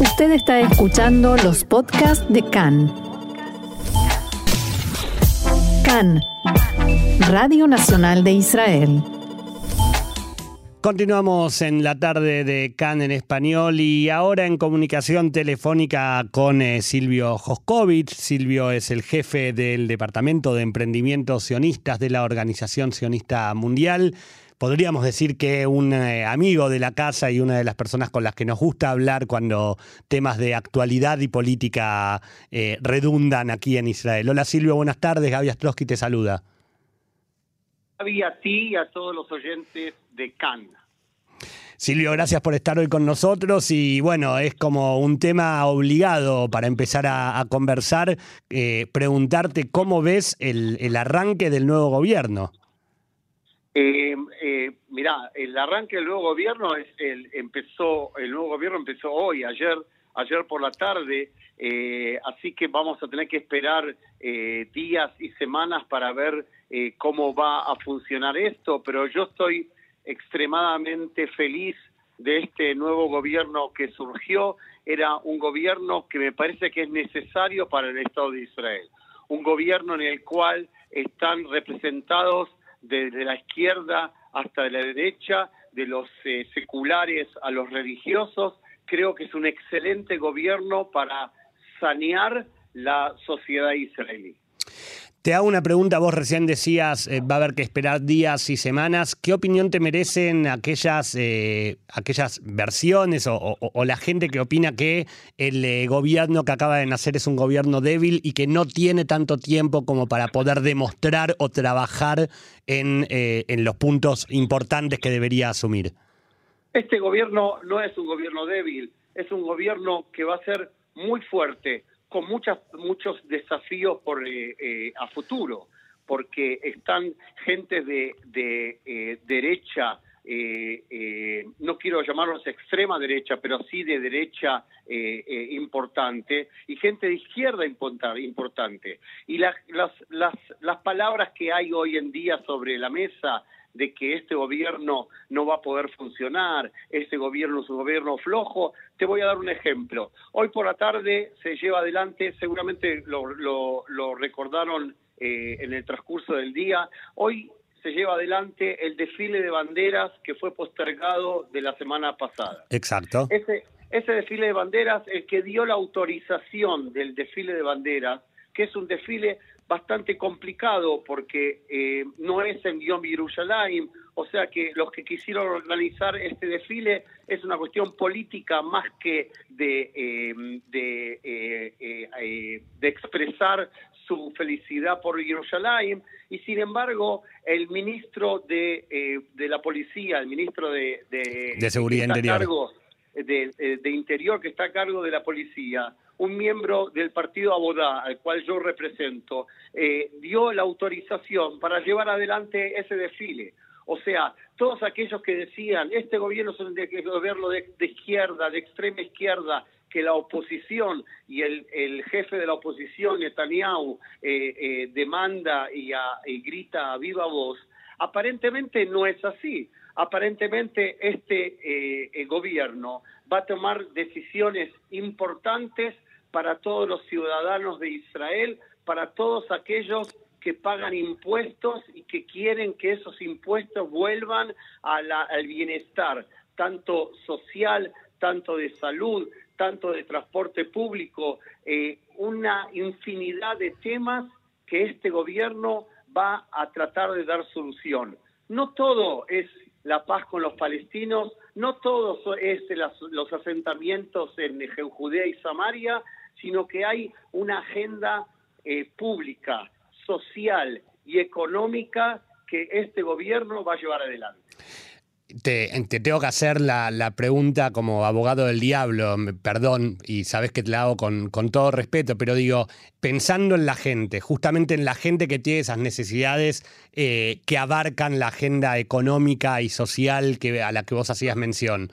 Usted está escuchando los podcasts de CAN. CAN, Radio Nacional de Israel. Continuamos en la tarde de CAN en español y ahora en comunicación telefónica con eh, Silvio Joskovich. Silvio es el jefe del Departamento de Emprendimientos Sionistas de la Organización Sionista Mundial. Podríamos decir que un eh, amigo de la casa y una de las personas con las que nos gusta hablar cuando temas de actualidad y política eh, redundan aquí en Israel. Hola Silvio, buenas tardes. Gaby Astrosky te saluda. Gaby, a ti y a todos los oyentes de CAN. Silvio, gracias por estar hoy con nosotros y bueno, es como un tema obligado para empezar a, conversar, eh, preguntarte cómo ves el, arranque del nuevo gobierno. Eh, eh, mirá, el arranque del nuevo gobierno es el, empezó, el nuevo gobierno empezó hoy, ayer, ayer por la tarde, eh, así que vamos a tener que esperar días y semanas para ver cómo va a funcionar esto, pero yo estoy extremadamente feliz de este nuevo gobierno que surgió. Era un gobierno que me parece que es necesario para el Estado de Israel. Un gobierno en el cual están representados desde la izquierda hasta la derecha, de los eh, seculares a los religiosos. Creo que es un excelente gobierno para sanear la sociedad israelí. Te hago una pregunta, vos recién decías, eh, va a haber que esperar días y semanas. ¿Qué opinión te merecen aquellas, eh, aquellas versiones o, la gente que opina que el eh, gobierno que acaba de nacer es un gobierno débil y que no tiene tanto tiempo como para poder demostrar o trabajar en, en los puntos importantes que debería asumir? Este gobierno no es un gobierno débil, es un gobierno que va a ser muy fuerte con muchas, muchos desafíos por, eh, eh, a futuro, porque están gente de, de eh, derecha, no quiero llamarlos extrema derecha, pero sí de derecha importante, y gente de izquierda importante. Y las, las, las, las palabras que hay hoy en día sobre la mesa de que este gobierno no va a poder funcionar, este gobierno es un gobierno flojo. Te voy a dar un ejemplo. Hoy por la tarde se lleva adelante, seguramente lo, lo, recordaron eh, en el transcurso del día, hoy se lleva adelante el desfile de banderas que fue postergado de la semana pasada. Exacto. Ese, ese desfile de banderas, el que dio la autorización del desfile de banderas, que es un desfile bastante complicado porque eh, no es en Yom Yerushalayim, o sea que los que quisieron organizar este desfile es una cuestión política más que de, eh, de, eh, de expresar su felicidad por Yerushalayim y sin embargo el ministro de, de la policía, el ministro de, de, seguridad interior, de, de interior que está a cargo de la policía un miembro del partido Abodá, al cual yo represento, eh, dio la autorización para llevar adelante ese desfile. O sea, todos aquellos que decían, este gobierno es un gobierno de, izquierda, de extrema izquierda, que la oposición y el, jefe de la oposición, Netanyahu, eh, eh, demanda y, y grita a viva voz, aparentemente no es así. Aparentemente este gobierno va a tomar decisiones importantes para todos los ciudadanos de Israel, para todos aquellos que pagan impuestos y que quieren que esos impuestos vuelvan al bienestar, tanto social, tanto de salud, tanto de transporte público, eh, una infinidad de temas que este gobierno va a tratar de dar solución. No todo es la paz con los palestinos, no todo es los asentamientos en Judea y Samaria, sino que hay una agenda eh, pública, social y económica que este gobierno va a llevar adelante. Te, tengo que hacer la, pregunta como abogado del diablo, perdón, y sabes que te la hago con, todo respeto, pero digo, pensando en la gente, justamente en la gente que tiene esas necesidades eh, que abarcan la agenda económica y social que, a la que vos hacías mención,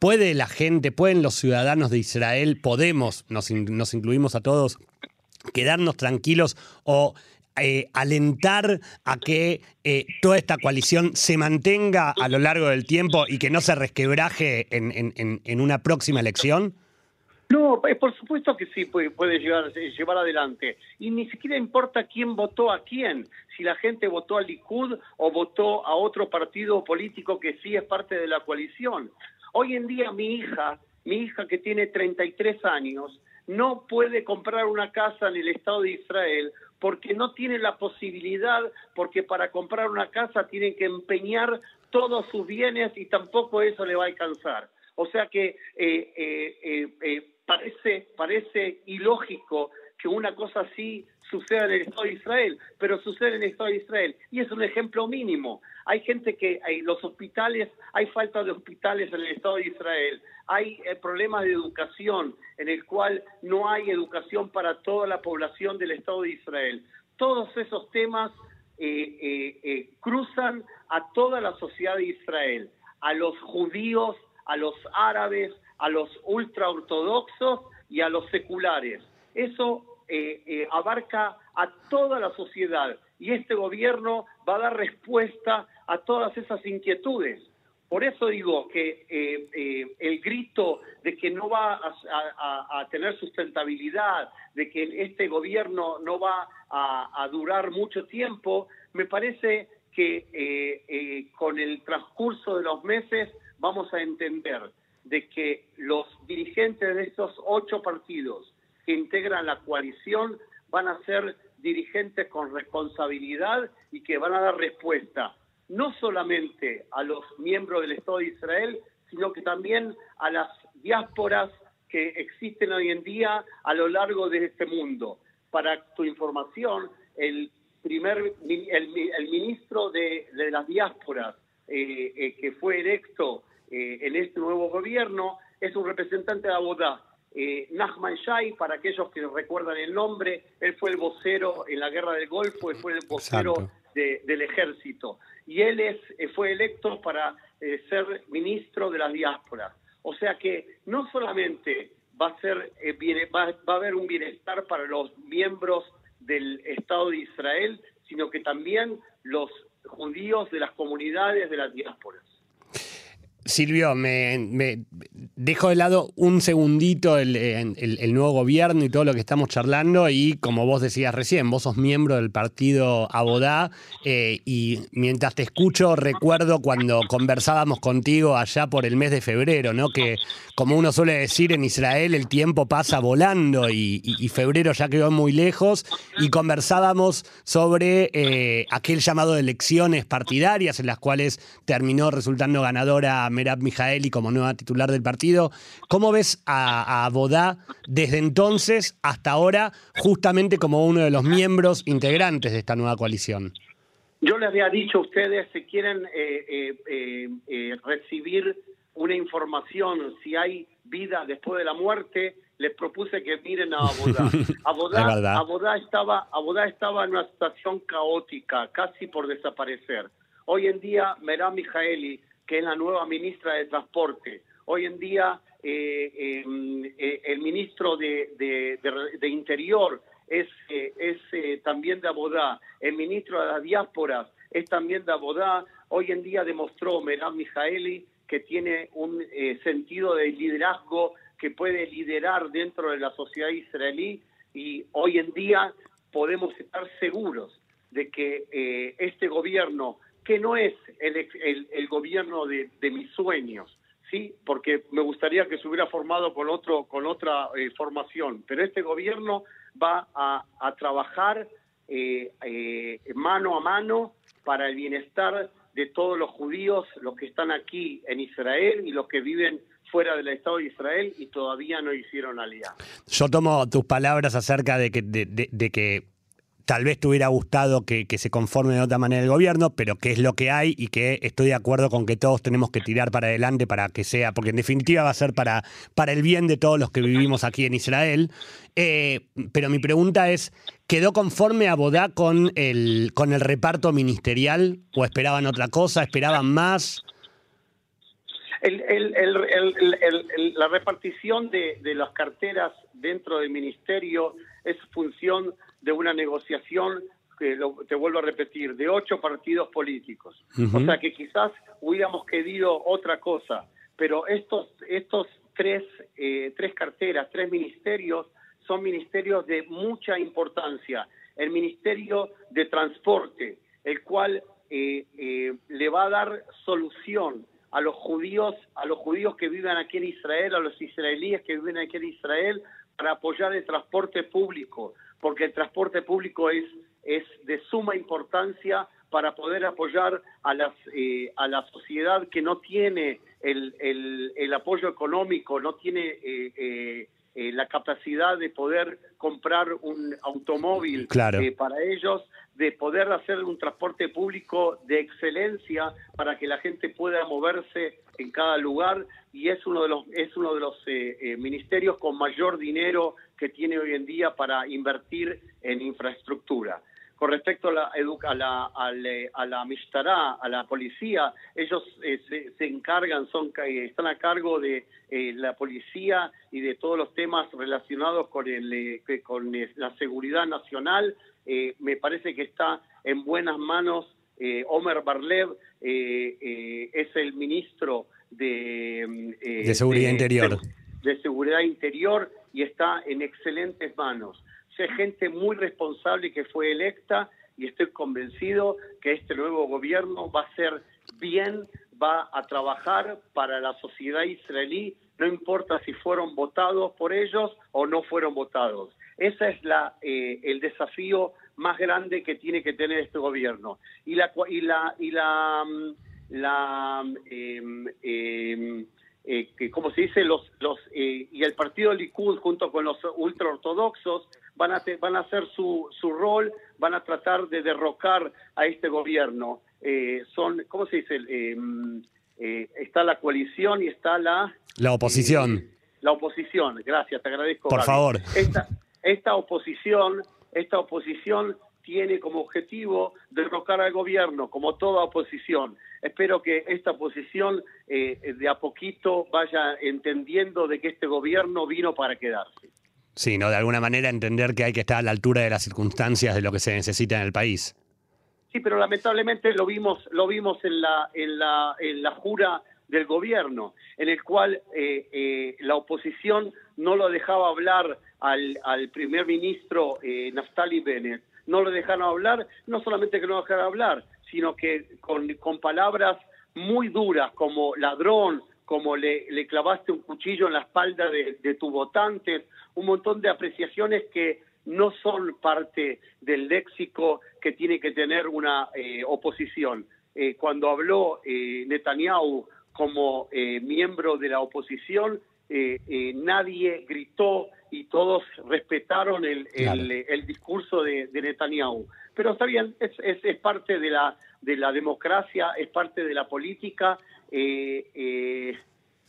¿Puede la gente, pueden los ciudadanos de Israel, podemos, nos, incluimos a todos, quedarnos tranquilos o eh, alentar a que eh, toda esta coalición se mantenga a lo largo del tiempo y que no se resquebraje en, una próxima elección? No, eh, por supuesto que sí puede, puede llevar, llevar adelante. Y ni siquiera importa quién votó a quién, si la gente votó al Likud o votó a otro partido político que sí es parte de la coalición. Hoy en día mi hija, mi hija que tiene 33 años, no puede comprar una casa en el Estado de Israel porque no tiene la posibilidad, porque para comprar una casa tienen que empeñar todos sus bienes y tampoco eso le va a alcanzar. O sea que eh, eh, eh, parece, parece ilógico que una cosa así suceda en el Estado de Israel, pero sucede en el Estado de Israel. Y es un ejemplo mínimo. Hay gente que, hay los hospitales, hay falta de hospitales en el Estado de Israel, hay problemas de educación en el cual no hay educación para toda la población del Estado de Israel. Todos esos temas cruzan a toda la sociedad de Israel, a los judíos, a los árabes, a los ultraortodoxos y a los seculares. Eso eh, eh, abarca a toda la sociedad y este gobierno va a dar respuesta a todas esas inquietudes. Por eso digo que eh, el grito de que no va a, tener sustentabilidad, de que este gobierno no va a, durar mucho tiempo, me parece que con el transcurso de los meses vamos a entender de que los dirigentes de estos ocho partidos que integran la coalición van a ser dirigentes con responsabilidad y que van a dar respuesta no solamente a los miembros del Estado de Israel, sino que también a las diásporas que existen hoy en día a lo largo de este mundo. Para tu información, el primer el, ministro de, las diásporas eh, eh, que fue electo eh, en este nuevo gobierno es un representante de Abodá. Eh, Nachman Shai, para aquellos que recuerdan el nombre, él fue el vocero en la guerra del Golfo, él fue el vocero del ejército. Y él es, eh, fue electo para eh, ser ministro de las diásporas. O sea que no solamente va a, ser, va, va a haber un bienestar para los miembros del Estado de Israel, sino que también los judíos de las comunidades de las diásporas. Silvio, me, dejo de lado un segundito el, nuevo gobierno y todo lo que estamos charlando y como vos decías recién, vos sos miembro del partido Abodá eh, y mientras te escucho recuerdo cuando conversábamos contigo allá por el mes de febrero, ¿no? Que como uno suele decir en Israel el tiempo pasa volando y, febrero ya quedó muy lejos y conversábamos sobre eh, aquel llamado de elecciones partidarias en las cuales terminó resultando ganadora Merab Mijaeli como nueva titular del partido. ¿Cómo ves a, a Bodá desde entonces hasta ahora, justamente como uno de los miembros integrantes de esta nueva coalición? Yo les había dicho a ustedes, si quieren eh, eh, eh, recibir una información, si hay vida después de la muerte, les propuse que miren a Abodá. Abodá, Abodá, estaba, Abodá estaba en una situación caótica, casi por desaparecer. Hoy en día, Merab Mijaeli que es la nueva ministra de Transporte. Hoy en día eh, em, eh, el ministro de, Interior es, eh, es también de Abodá, el ministro de las diásporas es también de Abodá. Hoy en día demostró Merab Mijaeli que tiene un sentido de liderazgo que puede liderar dentro de la sociedad israelí y hoy en día podemos estar seguros de que este gobierno que no es el, el, gobierno de, mis sueños, sí, porque me gustaría que se hubiera formado con otro con otra eh, formación, pero este gobierno va a, trabajar eh, eh, mano a mano para el bienestar de todos los judíos, los que están aquí en Israel y los que viven fuera del Estado de Israel y todavía no hicieron alianza. Yo tomo tus palabras acerca de que, de que tal vez te hubiera gustado que, se conforme de otra manera el gobierno, pero que es lo que hay y que estoy de acuerdo con que todos tenemos que tirar para adelante para que sea, porque en definitiva va a ser para, para el bien de todos los que vivimos aquí en Israel. Eh, pero mi pregunta es, ¿quedó conforme a Bodá con el, con el reparto ministerial o esperaban otra cosa, esperaban más? la repartición de, de las carteras dentro del ministerio es función de una negociación que te vuelvo a repetir, de ocho partidos políticos. O sea que quizás hubiéramos querido otra cosa, pero estos, estos tres, eh, tres carteras, tres ministerios, son ministerios de mucha importancia. El Ministerio de Transporte, el cual eh, eh, le va a dar solución a los judíos, a los judíos que viven aquí en Israel, a los israelíes que viven aquí en Israel, para apoyar el transporte público, porque el transporte público es, es de suma importancia para poder apoyar a, las, eh, a la sociedad que no tiene el, el, el apoyo económico, no tiene eh, eh, la capacidad de poder comprar un automóvil Claro. eh, para ellos, de poder hacer un transporte público de excelencia para que la gente pueda moverse en cada lugar y es uno de los es uno de los eh, eh, ministerios con mayor dinero que tiene hoy en día para invertir en infraestructura. Con respecto a la, educa- a la, a la, a la Mishtará, a la policía, ellos eh, se, se encargan, son, eh, están a cargo de eh, la policía y de todos los temas relacionados con, el, eh, con la seguridad nacional. Me parece que está en buenas manos. Eh, Omer Barlev eh, eh, es el ministro de, mm, De Seguridad Interior. de Seguridad Interior y está en excelentes manos. Sé gente muy responsable que fue electa y estoy convencido que este nuevo gobierno va a ser bien, va a trabajar para la sociedad israelí, no importa si fueron votados por ellos o no fueron votados. Ese es la, eh, el desafío más grande que tiene que tener este gobierno. Y la, y la, y la, em, eh, que como se dice los los eh, y el partido Likud junto con los ultraortodoxos van a te- van a hacer su su rol van a tratar de derrocar a este gobierno Eh, son cómo se dice Eh, mm, eh, está la coalición y está la La oposición. eh, la oposición gracias te agradezco Por Gaby. favor. esta esta oposición esta oposición tiene como objetivo derrocar al gobierno, como toda oposición. Espero que esta oposición eh, de a poquito vaya entendiendo de que este gobierno vino para quedarse. Sí, ¿no? De alguna manera entender que hay que estar a la altura de las circunstancias de lo que se necesita en el país. Sí, pero lamentablemente lo vimos, lo vimos en la, en la, en la jura del gobierno, en el cual eh, eh, la oposición no lo dejaba hablar al, al primer ministro eh, Naftali Bennett, no lo dejaron hablar, no solamente que no lo dejaron hablar, sino que con, con palabras muy duras como ladrón, como le, le clavaste un cuchillo en la espalda de, de tus votantes, un montón de apreciaciones que no son parte del léxico que tiene que tener una eh, oposición. Eh, cuando habló eh, Netanyahu como eh, miembro de la oposición, nadie gritó y todos respetaron el, el, Claro. el discurso de, de Netanyahu. Pero está bien, es, es, es parte de la, de la democracia, es parte de la política. Eh, eh,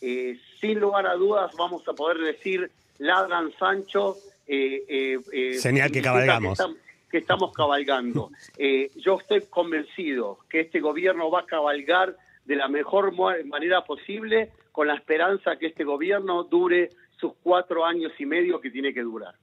eh, sin lugar a dudas vamos a poder decir ladran Sancho. Señal que cabalgamos. estam- que estamos cabalgando. Yo estoy convencido que este gobierno va a cabalgar de la mejor manera posible con la esperanza que este gobierno dure sus cuatro años y medio que tiene que durar.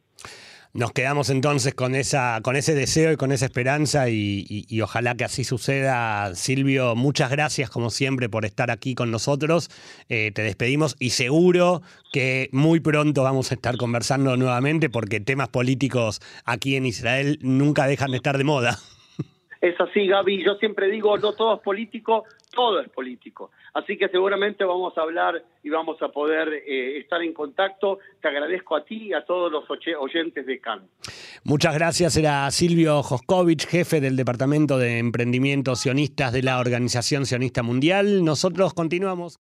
Nos quedamos entonces con esa, con ese deseo y con esa esperanza y, ojalá que así suceda. Silvio, muchas gracias como siempre por estar aquí con nosotros. Eh, te despedimos y seguro que muy pronto vamos a estar conversando nuevamente porque temas políticos aquí en Israel nunca dejan de estar de moda. Es así, Gaby. Yo siempre digo, no todo es político, todo es político. Así que seguramente vamos a hablar y vamos a poder eh, estar en contacto. Te agradezco a ti y a todos los oyentes de CAN. Muchas gracias. Era Silvio Joskovich, jefe del Departamento de Emprendimientos Sionistas de la Organización Sionista Mundial. Nosotros continuamos.